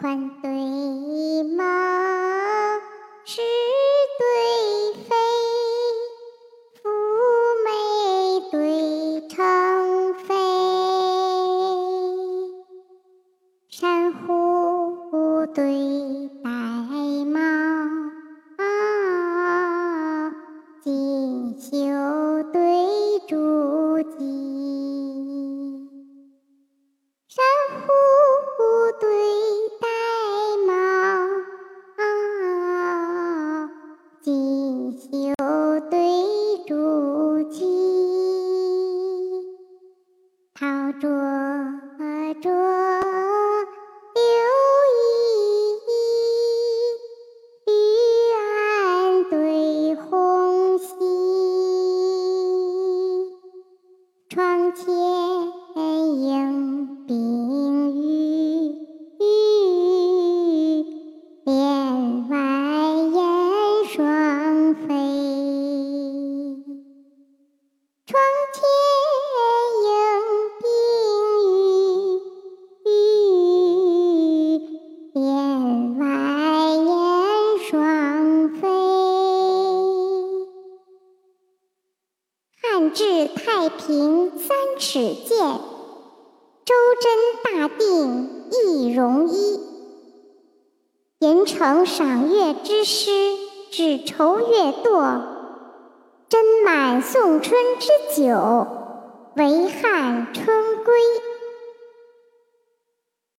鹳对马，是对飞，妩媚对成飞，珊瑚对玳瑁，锦绣对珠玑，绣对珠玑，桃灼灼柳依依，玉案对红溪，窗前影至太平三尺剑，周真大定一容衣。吟成赏月之诗，只愁月堕。斟满送春之酒，为汉春。